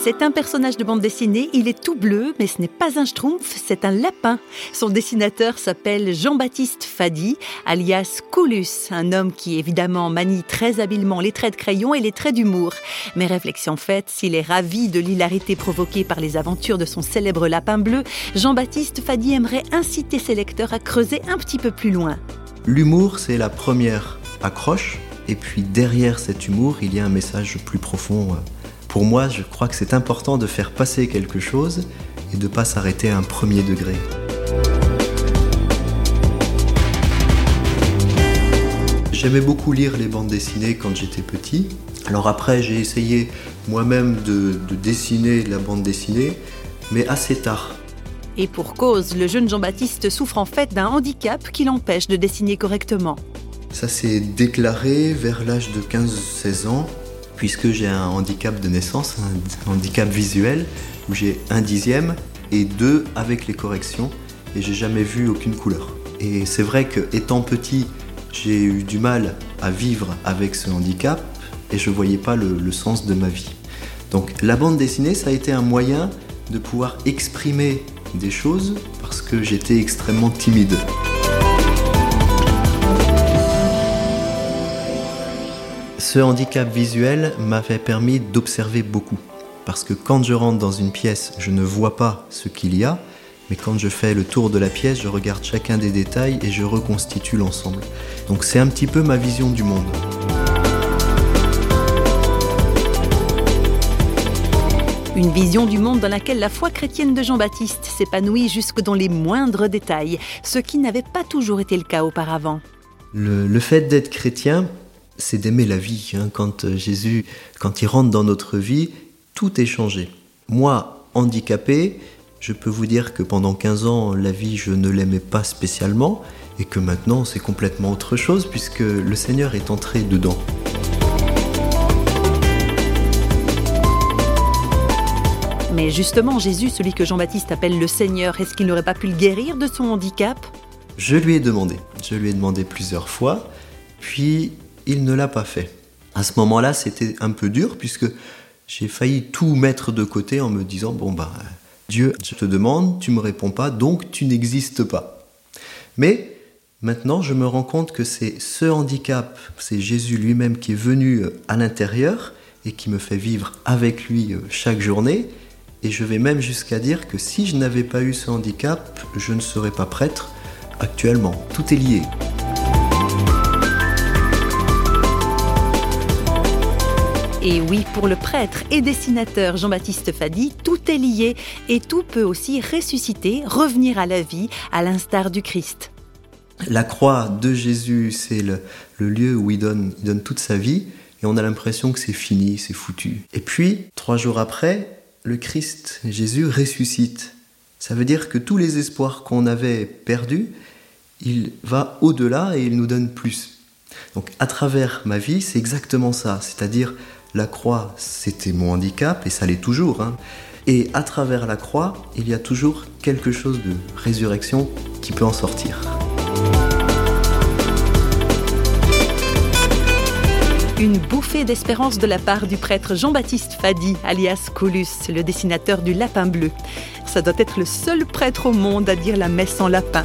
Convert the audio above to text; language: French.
C'est un personnage de bande dessinée, il est tout bleu, mais ce n'est pas un schtroumpf, c'est un lapin. Son dessinateur s'appelle Jean-Baptiste Fadi, alias Coulus, un homme qui évidemment manie très habilement les traits de crayon et les traits d'humour. Mais réflexion faite, s'il est ravi de l'hilarité provoquée par les aventures de son célèbre lapin bleu, Jean-Baptiste Fadi aimerait inciter ses lecteurs à creuser un petit peu plus loin. L'humour, c'est la première accroche, et puis derrière cet humour, il y a un message plus profond. Pour moi, je crois que c'est important de faire passer quelque chose et de ne pas s'arrêter à un premier degré. J'aimais beaucoup lire les bandes dessinées quand j'étais petit. Alors après, j'ai essayé moi-même de, de, dessiner la bande dessinée, mais assez tard. Et pour cause, le jeune Jean-Baptiste souffre en fait d'un handicap qui l'empêche de dessiner correctement. Ça s'est déclaré vers l'âge de 15-16 ans, puisque j'ai un handicap de naissance, un handicap visuel, où j'ai un dixième et deux avec les corrections, et j'ai jamais vu aucune couleur. Et c'est vrai que étant petit, j'ai eu du mal à vivre avec ce handicap et je voyais pas le sens de ma vie. Donc la bande dessinée, ça a été un moyen de pouvoir exprimer des choses parce que j'étais extrêmement timide. Ce handicap visuel m'avait permis d'observer beaucoup. Parce que quand je rentre dans une pièce, je ne vois pas ce qu'il y a, mais quand je fais le tour de la pièce, je regarde chacun des détails et je reconstitue l'ensemble. Donc c'est un petit peu ma vision du monde. Une vision du monde dans laquelle la foi chrétienne de Jean-Baptiste s'épanouit jusque dans les moindres détails, ce qui n'avait pas toujours été le cas auparavant. Le, le fait d'être chrétien, c'est d'aimer la vie. Hein. Quand Jésus, quand il rentre dans notre vie, tout est changé. Moi, handicapé, je peux vous dire que pendant 15 ans, la vie, je ne l'aimais pas spécialement, et que maintenant, c'est complètement autre chose, puisque le Seigneur est entré dedans. Mais justement, Jésus, celui que Jean-Baptiste appelle le Seigneur, est-ce qu'il n'aurait pas pu le guérir de son handicap? Je lui ai demandé. Je lui ai demandé plusieurs fois, puis il ne l'a pas fait. À ce moment-là, c'était un peu dur, puisque j'ai failli tout mettre de côté en me disant, bon bah, Dieu, je te demande, tu me réponds pas, donc tu n'existes pas. Mais maintenant, je me rends compte que c'est ce handicap, c'est Jésus lui-même qui est venu à l'intérieur et qui me fait vivre avec lui chaque journée. Et je vais même jusqu'à dire que si je n'avais pas eu ce handicap, je ne serais pas prêtre actuellement. Tout est lié. Et oui, pour le prêtre et dessinateur Jean-Baptiste Fadi, tout est lié et tout peut aussi ressusciter, revenir à la vie, à l'instar du Christ. La croix de Jésus, c'est le, lieu où il donne, il donne toute sa vie et on a l'impression que c'est fini, c'est foutu. Et puis, trois jours après, le Christ, Jésus, ressuscite. Ça veut dire que tous les espoirs qu'on avait perdus, il va au-delà et il nous donne plus. Donc à travers ma vie, c'est exactement ça. C'est-à-dire, la croix, c'était mon handicap et ça l'est toujours. Hein. Et à travers la croix, il y a toujours quelque chose de résurrection qui peut en sortir. Une bouffée d'espérance de la part du prêtre Jean-Baptiste Fadi, alias Coulus, le dessinateur du lapin bleu. Ça doit être le seul prêtre au monde à dire la messe en lapin.